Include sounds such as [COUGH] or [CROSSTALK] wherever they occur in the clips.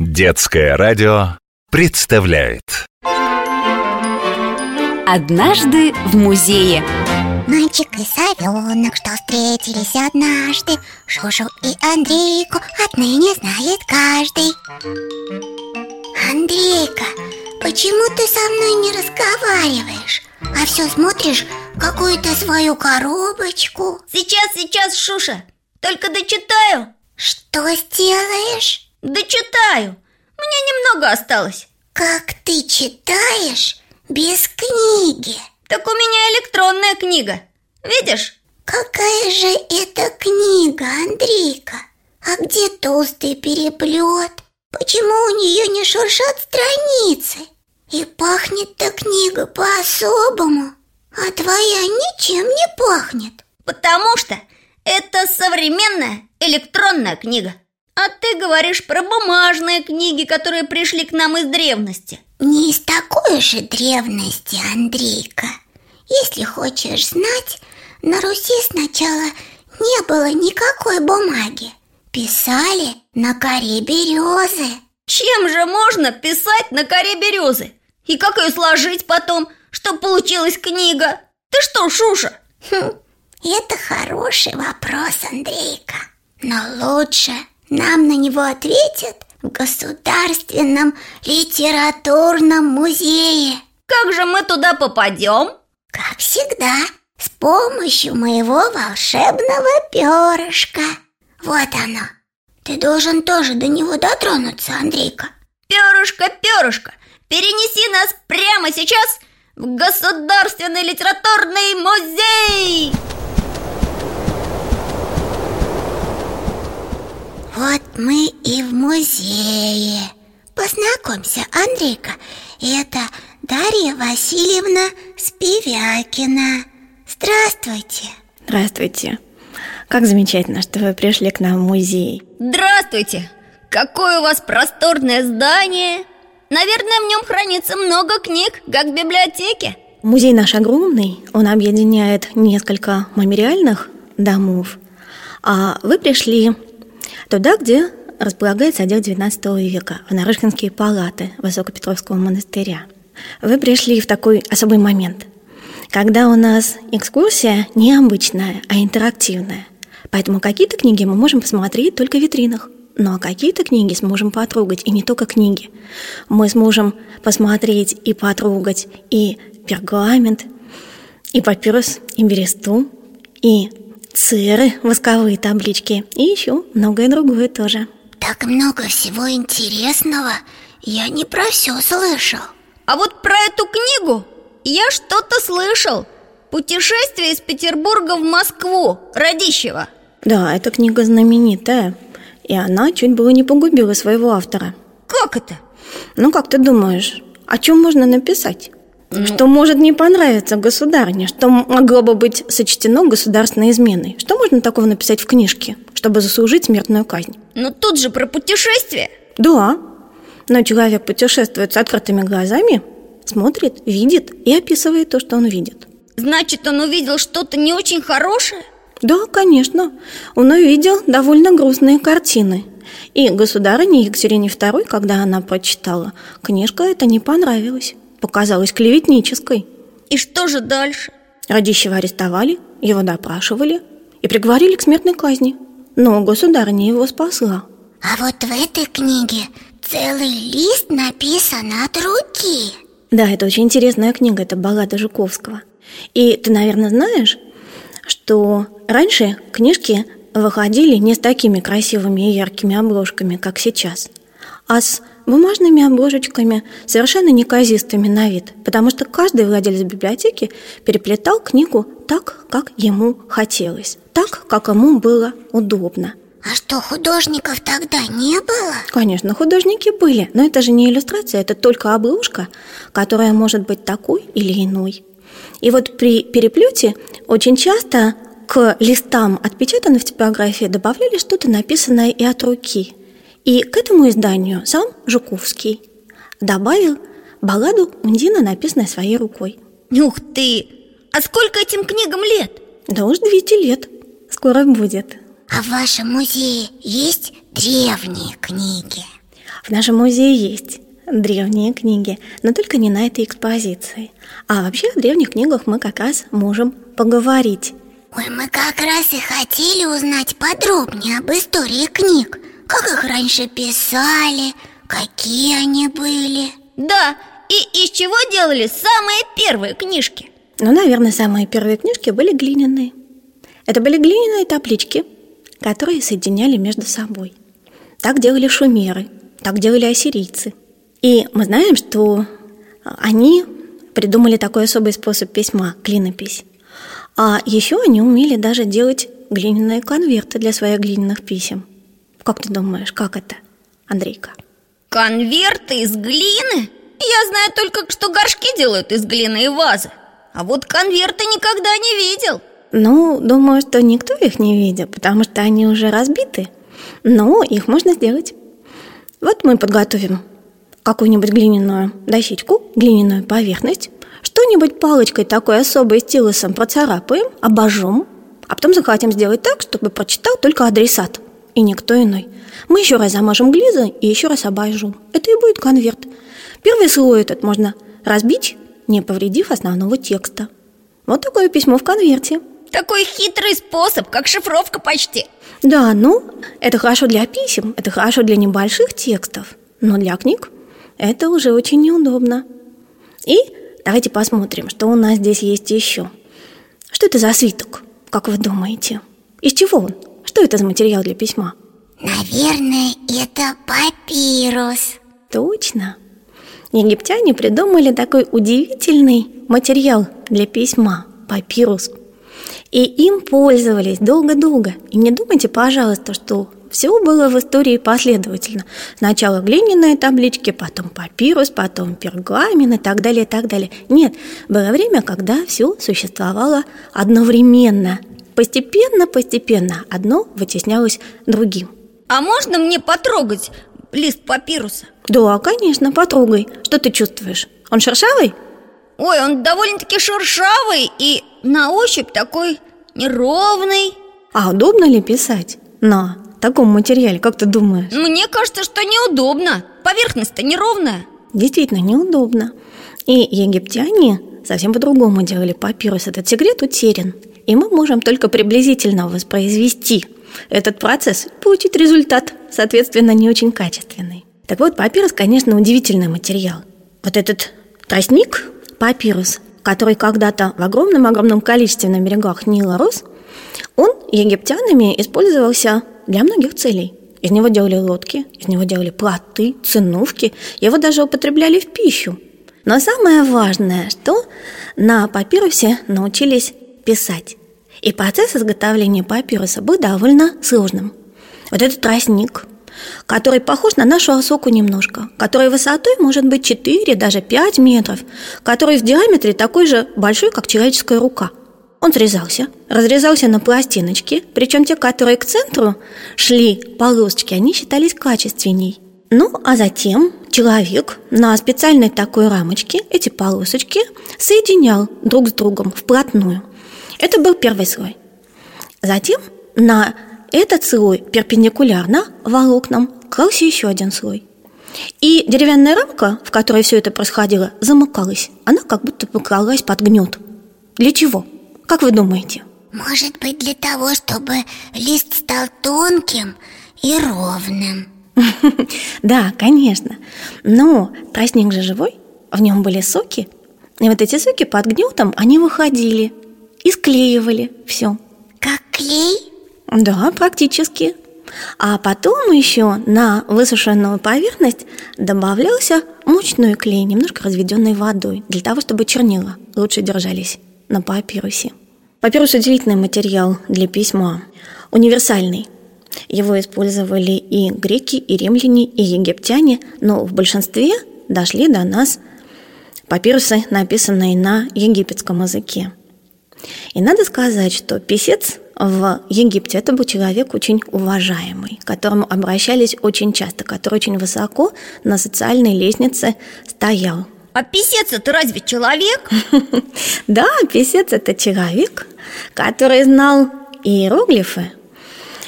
Детское радио представляет. Однажды в музее. Мальчик и совенок, что встретились однажды. Шушу и Андрейку отныне знает каждый. Андрейка, почему ты со мной не разговариваешь? А все смотришь какую-то свою коробочку. Сейчас, сейчас, Шуша Только дочитаю. Что сделаешь? Дочитаю Мне немного осталось Как ты читаешь без книги? Так у меня электронная книга Видишь? Какая же это книга, Андрейка? А где толстый переплет? Почему у нее не шуршат страницы? И пахнет-то книга по-особому А твоя ничем не пахнет Потому что это современная электронная книга А ты говоришь про бумажные книги, которые пришли к нам из древности Не из такой же древности, Андрейка Если хочешь знать, на Руси сначала не было никакой бумаги Писали на коре березы Чем же можно писать на коре березы? И как ее сложить потом, чтобы получилась книга? Ты что, Шуша? Хм, это хороший вопрос, Андрейка Но лучше нам на него ответят в Государственном литературном музее Как же мы туда попадем? Как всегда, с помощью моего волшебного перышка Вот оно Ты должен тоже до него дотронуться, Андрейка Перышко, перышко, перенеси нас прямо сейчас в Государственный литературный музей! Вот мы и в музее Познакомься, Андрейка Это Дарья Васильевна Спивякина Здравствуйте Здравствуйте. Как замечательно, что вы пришли к нам в музей. Здравствуйте! Какое у вас просторное здание! Наверное, в нем хранится много книг, как в библиотеке Музей наш огромный, он объединяет несколько мемориальных домов, а вы пришли туда, где располагается отдел XIX века, в Нарышкинские палаты Высокопетровского монастыря. Вы пришли в такой особый момент, когда у нас экскурсия не обычная, а интерактивная. Поэтому какие-то книги мы можем посмотреть только в витринах, ну а какие-то книги сможем потрогать, и не только книги. Мы сможем посмотреть и потрогать и пергамент, и папирус, и бересту, и церы, восковые таблички, и еще многое другое тоже. Так много всего интересного Я не про все слышал А вот про эту книгу я что-то слышал Путешествие из Петербурга в Москву, Радищева Да, эта книга знаменитая, и она чуть было не погубила своего автора. Как это? Ну, как ты думаешь, о чем можно написать? Что может не понравиться государыне, что могло бы быть сочтено государственной изменой? Что можно такого написать в книжке, чтобы заслужить смертную казнь? Но тут же про путешествие Да, но человек путешествует с открытыми глазами, смотрит, видит и описывает то, что он видит. Значит, он увидел что-то не очень хорошее? Да, конечно, он увидел довольно грустные картины. И государыне Екатерине II, когда она прочитала, книжка эта не понравилась, показалась клеветнической. И что же дальше? Радищева арестовали, его допрашивали и приговорили к смертной казни. Но государыня его спасла. А вот в этой книге целый лист написан от руки Да, это очень интересная книга, это баллада Жуковского. И ты, наверное, знаешь, что раньше книжки выходили не с такими красивыми и яркими обложками, как сейчас, а с бумажными обложечками, совершенно неказистыми на вид, потому что каждый владелец библиотеки переплетал книгу так, как ему хотелось, так, как ему было удобно. А что, художников тогда не было? Конечно, художники были, но это же не иллюстрация, это только обложка, которая может быть такой или иной. И вот при переплете очень часто к листам, отпечатанным в типографии, добавляли что-то написанное и от руки. И к этому изданию сам Жуковский добавил балладу Ундина, написанную своей рукой. Ух ты! А сколько этим книгам лет? Да уж 200 лет. Скоро будет. А в вашем музее есть древние книги? В нашем музее есть древние книги, но только не на этой экспозиции. А вообще о древних книгах мы как раз можем поговорить. Ой, мы как раз и хотели узнать подробнее об истории книг Как их раньше писали, какие они были. Да, и из чего делали самые первые книжки? Ну, наверное, самые первые книжки были глиняные. Это были глиняные таблички, которые соединяли между собой. Так делали шумеры, так делали ассирийцы. И мы знаем, что они придумали такой особый способ письма – клинопись а еще они умели даже делать глиняные конверты для своих глиняных писем. Как ты думаешь, как это, Андрейка? Конверты из глины? Я знаю только, что горшки делают из глины и вазы. А вот конверты никогда не видел. Ну, думаю, что никто их не видел, потому что они уже разбиты. Но их можно сделать. Вот мы подготовим какую-нибудь глиняную дощечку, глиняную поверхность, что-нибудь палочкой такой особой стилусом процарапаем, обожжем, а потом захотим сделать так, чтобы прочитал только адресат и никто иной. Мы еще раз замажем глизой и еще раз обожжем. Это и будет конверт. Первый слой этот можно разбить, не повредив основного текста. Вот такое письмо в конверте. Такой хитрый способ, как шифровка почти. Да, ну, это хорошо для писем, это хорошо для небольших текстов, но для книг это уже очень неудобно. И Давайте посмотрим, что у нас здесь есть еще. Что это за свиток, как вы думаете? Из чего он? Что это за материал для письма? Наверное, это папирус Точно Египтяне придумали такой удивительный материал для письма – папирус И им пользовались долго-долго И не думайте, пожалуйста, что все было в истории последовательно. Сначала глиняные таблички, потом папирус, потом пергамент и так далее, и так далее. Нет, было время, когда все существовало одновременно. Постепенно, постепенно одно вытеснялось другим. А можно мне потрогать лист папируса? Да, конечно, потрогай. Что ты чувствуешь? Он шершавый? Ой, он довольно-таки шершавый и на ощупь такой неровный. А удобно ли писать? На таком материале, как ты думаешь? Мне кажется, что неудобно Поверхность-то неровная Действительно неудобно И египтяне совсем по-другому делали папирус Этот секрет утерян И мы можем только приблизительно воспроизвести этот процесс Получить результат, соответственно, не очень качественный Так вот, папирус, конечно, удивительный материал Вот этот тростник, папирус, который когда-то в огромном-огромном количестве на берегах Нила рос, он египтянами использовался для многих целей. Из него делали лодки, из него делали плоты, циновки, его даже употребляли в пищу. Но самое важное, что на папирусе научились писать. И процесс изготовления папируса был довольно сложным. Вот этот тростник, который похож на нашу осоку немножко, который высотой может быть 4, даже 5 метров, который в диаметре такой же большой, как человеческая рука – он срезался, разрезался на пластиночки, причем те, которые к центру шли полосочки, они считались качественней. Ну, а затем человек на специальной такой рамочке эти полосочки соединял друг с другом вплотную. Это был первый слой. Затем на этот слой перпендикулярно волокнам клался еще один слой. И деревянная рамка, в которой все это происходило, замыкалась. Она как будто поклалась под гнет. Для чего? Как вы думаете? Может быть для того, чтобы лист стал тонким и ровным [LAUGHS] Да, конечно Но тростник же живой, в нем были соки И вот эти соки под гнетом, они выходили И склеивали все Как клей? Да, практически а потом еще на высушенную поверхность добавлялся мучной клей, немножко разведенной водой, для того, чтобы чернила лучше держались на папирусе. Папирус – удивительный материал для письма, универсальный. Его использовали и греки, и римляне, и египтяне, но в большинстве дошли до нас папирусы, написанные на египетском языке. И надо сказать, что писец в Египте это был человек очень уважаемый, к которому обращались очень часто, который очень высоко на социальной лестнице стоял. А писец это разве человек? [LAUGHS] Да, писец это человек, который знал иероглифы,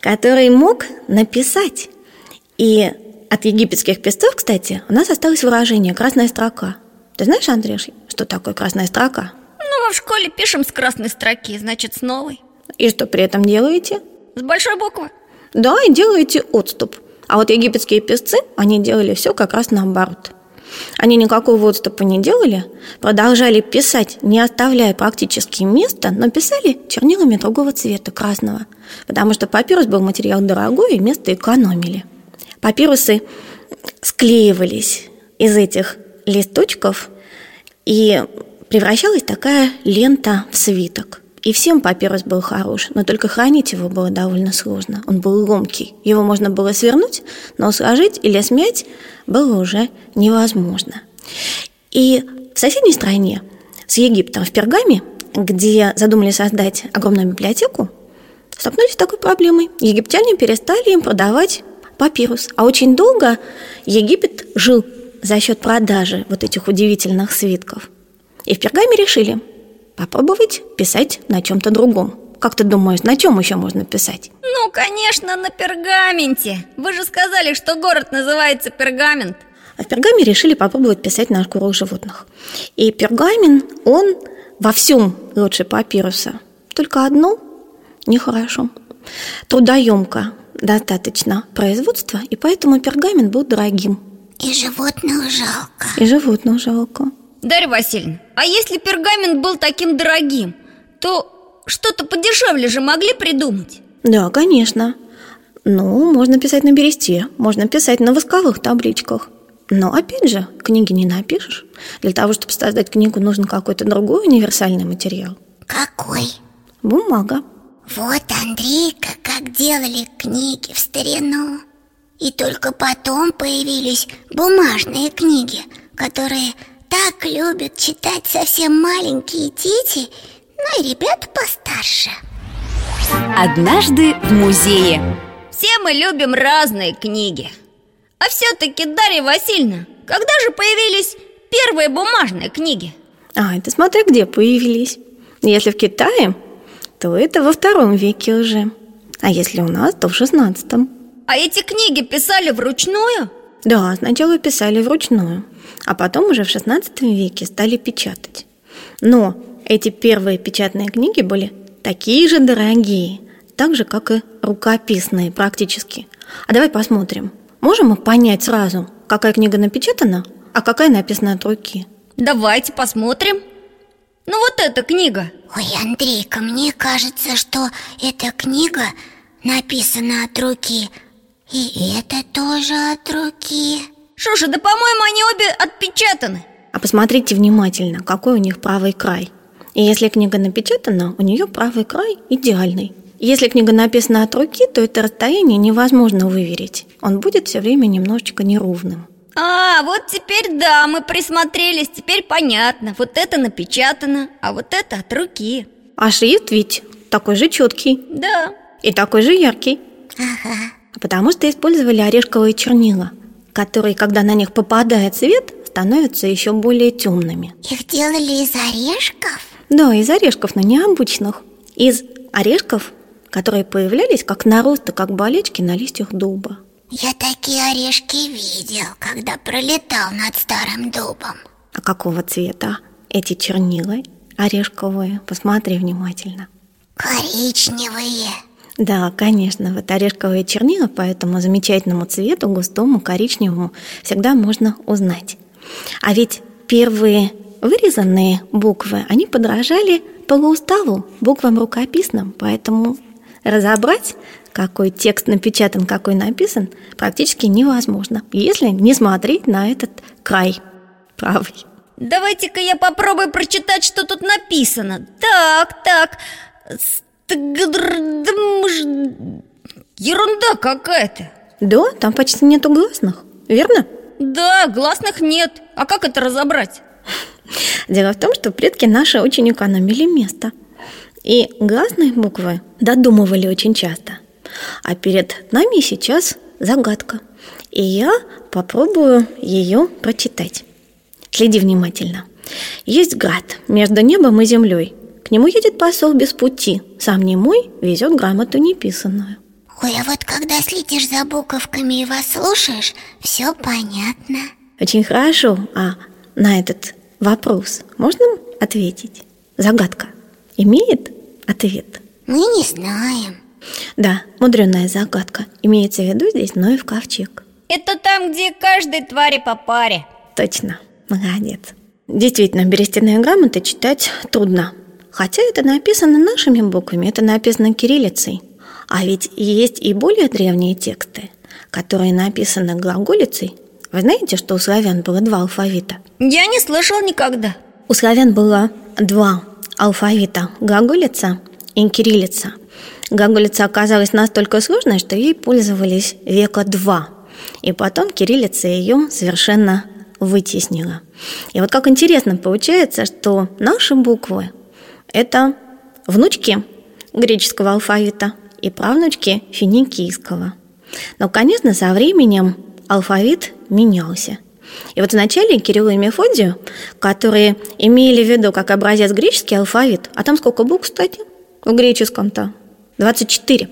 который мог написать. И От египетских песцов, кстати, у нас осталось выражение «красная строка». Ты знаешь, Андрюш, что такое красная строка? Мы в школе пишем с красной строки, значит, с новой. И что при этом делаете? С большой буквы. Да, и делаете отступ. А вот египетские песцы, они делали все как раз наоборот. Они никакого отступа не делали, продолжали писать, не оставляя практически места, но писали чернилами другого цвета, красного, потому что папирус был материал дорогой и место экономили. Папирусы склеивались из этих листочков, и превращалась такая лента в свиток. И всем папирус был хорош, но только хранить его было довольно сложно. Он был ломкий. Его можно было свернуть, но сложить или смять было уже невозможно. И в соседней стране, с Египтом, в Пергаме, где задумали создать огромную библиотеку, столкнулись с такой проблемой. Египтяне перестали им продавать папирус. А очень долго Египет жил за счет продажи вот этих удивительных свитков. И в Пергаме решили попробовать писать на чем-то другом. Как ты думаешь, на чем еще можно писать? Ну, конечно, на пергаменте. Вы же сказали, что город называется Пергамент. А в Пергаме решили попробовать писать на шкурах животных. И пергамин, он во всем лучше папируса. Только одно нехорошо. Трудоемко достаточно производства, и поэтому пергамент был дорогим. И животных жалко. И животных жалко. Дарья Васильевна, а если пергамент был таким дорогим, то что-то подешевле же могли придумать? Да, конечно. Ну, можно писать на бересте, можно писать на восковых табличках. Но опять же, книги не напишешь. Для того, чтобы создать книгу, нужен какой-то другой универсальный материал. Какой? Бумага. Вот, Андрейка, как делали книги в старину. И только потом появились бумажные книги, которые так любят читать совсем маленькие дети, ну и ребята постарше. Однажды в музее. Все мы любим разные книги. А все-таки, Дарья Васильевна, когда же появились первые бумажные книги? А, это смотря где появились. Если в Китае, то это во втором веке уже. А если у нас, то в шестнадцатом. А эти книги писали вручную? Да, сначала писали вручную, а потом уже в XVI веке стали печатать. Но эти первые печатные книги были такие же дорогие, так же, как и рукописные практически. А давай посмотрим. Можем мы понять сразу, какая книга напечатана, а какая написана от руки? Давайте посмотрим. Ну вот эта книга. Ой, Андрейка, мне кажется, что эта книга написана от руки – и это тоже от руки Шуша, да по-моему они обе отпечатаны А посмотрите внимательно, какой у них правый край И если книга напечатана, у нее правый край идеальный если книга написана от руки, то это расстояние невозможно выверить. Он будет все время немножечко неровным. А, вот теперь да, мы присмотрелись, теперь понятно. Вот это напечатано, а вот это от руки. А шрифт ведь такой же четкий. Да. И такой же яркий. Ага. Потому что использовали орешковые чернила, которые, когда на них попадает свет, становятся еще более темными. Их делали из орешков? Да, из орешков, но необычных. Из орешков, которые появлялись как наросты, как болечки на листьях дуба. Я такие орешки видел, когда пролетал над старым дубом. А какого цвета эти чернила орешковые? Посмотри внимательно. Коричневые. Да, конечно, вот орешковые чернила по этому замечательному цвету, густому, коричневому, всегда можно узнать. А ведь первые вырезанные буквы, они подражали полууставу, буквам рукописным, поэтому разобрать, какой текст напечатан, какой написан, практически невозможно, если не смотреть на этот край правый. Давайте-ка я попробую прочитать, что тут написано. Так, так, Ерунда какая-то. Да, там почти нету гласных, верно? Да, гласных нет. А как это разобрать? Дело в том, что предки наши очень экономили место. И гласные буквы додумывали очень часто. А перед нами сейчас загадка. И я попробую ее прочитать. Следи внимательно. Есть град между небом и землей к нему едет посол без пути, сам не мой, везет грамоту неписанную. Ой, а вот когда следишь за буковками и вас слушаешь, все понятно. Очень хорошо. А на этот вопрос можно ответить? Загадка имеет ответ? Мы не знаем. Да, мудреная загадка. Имеется в виду здесь Ноев ковчег. Это там, где каждой твари по паре Точно, молодец. Действительно, берестяные грамоты читать трудно. Хотя это написано нашими буквами, это написано кириллицей. А ведь есть и более древние тексты, которые написаны глаголицей. Вы знаете, что у славян было два алфавита? Я не слышал никогда У славян было два алфавита – глаголица и кириллица. Глаголица оказалась настолько сложной, что ей пользовались века два. И потом кириллица ее совершенно вытеснила. И вот как интересно получается, что наши буквы – это внучки греческого алфавита и правнучки финикийского. Но, конечно, со временем алфавит менялся. И вот вначале Кириллу и Мефодию, которые имели в виду как образец греческий алфавит, а там сколько букв, кстати, в греческом-то? 24.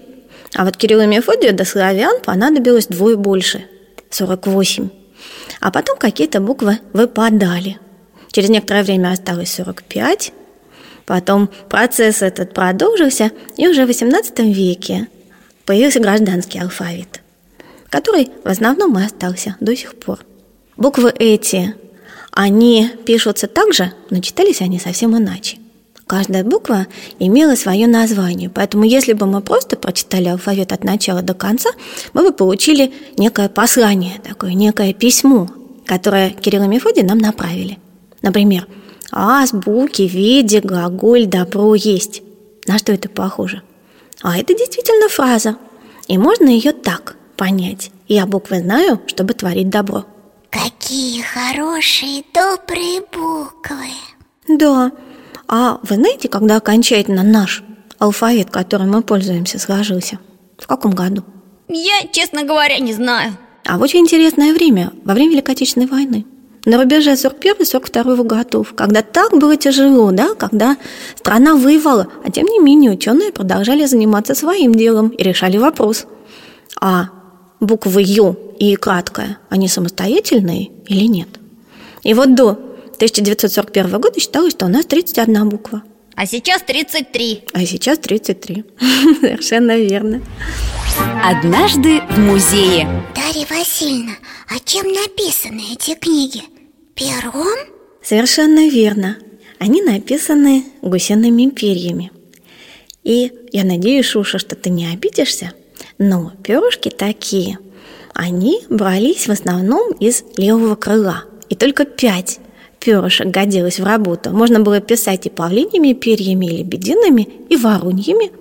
А вот Кириллу и Мефодию до славян понадобилось двое больше – 48. А потом какие-то буквы выпадали. Через некоторое время осталось 45. Потом процесс этот продолжился, и уже в XVIII веке появился гражданский алфавит, который в основном и остался до сих пор. Буквы эти, они пишутся так же, но читались они совсем иначе. Каждая буква имела свое название, поэтому если бы мы просто прочитали алфавит от начала до конца, мы бы получили некое послание, такое некое письмо, которое Кирилл и Мефодий нам направили. Например, азбуки, виде, глаголь, добро есть. На что это похоже? А это действительно фраза. И можно ее так понять. Я буквы знаю, чтобы творить добро. Какие хорошие, добрые буквы. Да, а вы знаете, когда окончательно наш алфавит, которым мы пользуемся, сложился? В каком году? Я, честно говоря, не знаю А в очень интересное время, во время Великой Отечественной войны на рубеже 41-42 годов, когда так было тяжело, да, когда страна воевала, а тем не менее ученые продолжали заниматься своим делом и решали вопрос. А буквы Ю и краткая, они самостоятельные или нет? И вот до 1941 года считалось, что у нас 31 буква. А сейчас 33 А сейчас 33 [LAUGHS] Совершенно верно Однажды в музее Дарья Васильевна, а чем написаны эти книги? Пером? Совершенно верно Они написаны гусиными перьями И я надеюсь, Шуша, что ты не обидишься Но перышки такие Они брались в основном из левого крыла И только пять перышек годилось в работу. Можно было писать и павлиньими перьями, и лебедиными, и вороньими,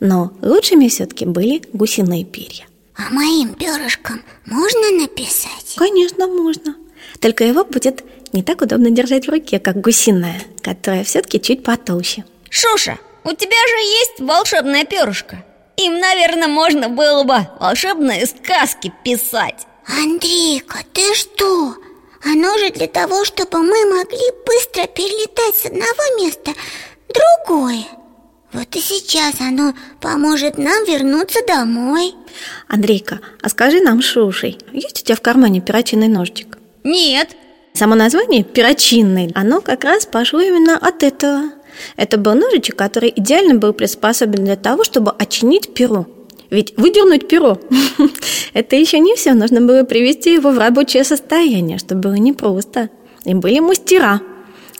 но лучшими все-таки были гусиные перья. А моим перышком можно написать? Конечно, можно. Только его будет не так удобно держать в руке, как гусиная, которая все-таки чуть потолще. Шуша, у тебя же есть волшебное перышко Им, наверное, можно было бы волшебные сказки писать Андрейка, ты что? Оно же для того, чтобы мы могли быстро перелетать с одного места в другое. Вот и сейчас оно поможет нам вернуться домой. Андрейка, а скажи нам, Шушей, есть у тебя в кармане перочинный ножичек? Нет Само название «перочинный», оно как раз пошло именно от этого. Это был ножичек, который идеально был приспособлен для того, чтобы очинить перо. Ведь выдернуть перо [LAUGHS] – это еще не все. Нужно было привести его в рабочее состояние, что было непросто. И были мастера,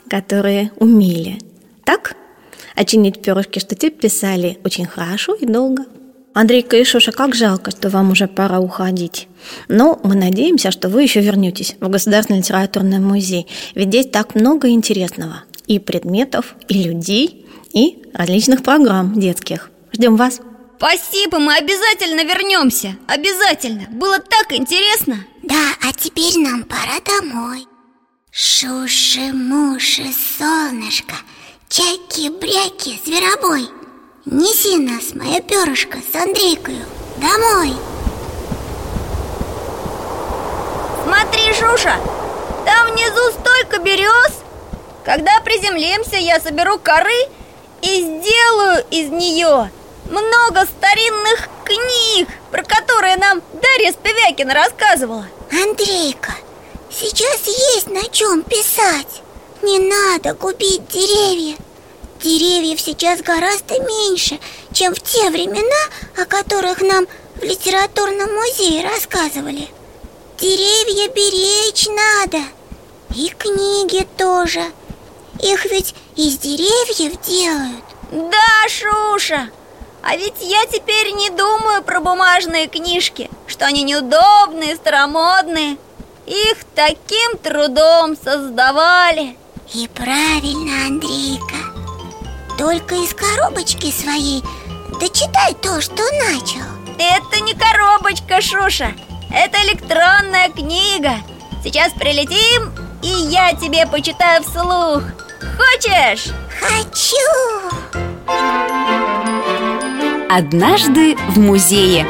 которые умели. Так? Очинить перышки, что те писали очень хорошо и долго. Андрейка и Шуша, как жалко, что вам уже пора уходить. Но мы надеемся, что вы еще вернетесь в Государственный литературный музей. Ведь здесь так много интересного. И предметов, и людей, и различных программ детских. Ждем вас. Спасибо, мы обязательно вернемся Обязательно, было так интересно Да, а теперь нам пора домой Шуши-муши, солнышко Чайки-бряки, зверобой Неси нас, мое перышко, с Андрейкою. Домой. Смотри, Шуша, там внизу столько берез Когда приземлимся, я соберу коры и сделаю из нее много старинных книг, про которые нам Дарья Спивякина рассказывала. Андрейка, сейчас есть на чем писать. Не надо губить деревья Деревьев сейчас гораздо меньше, чем в те времена, о которых нам в литературном музее рассказывали. Деревья беречь надо И книги тоже. Их ведь из деревьев делают. Да, Шуша, а ведь я теперь не думаю про бумажные книжки Что они неудобные, старомодные. Их таким трудом создавали. И правильно, Андрейка Только из коробочки своей Дочитай то, что начал Это не коробочка, Шуша Это электронная книга Сейчас прилетим, и я тебе почитаю вслух Хочешь? Хочу! Однажды в музее.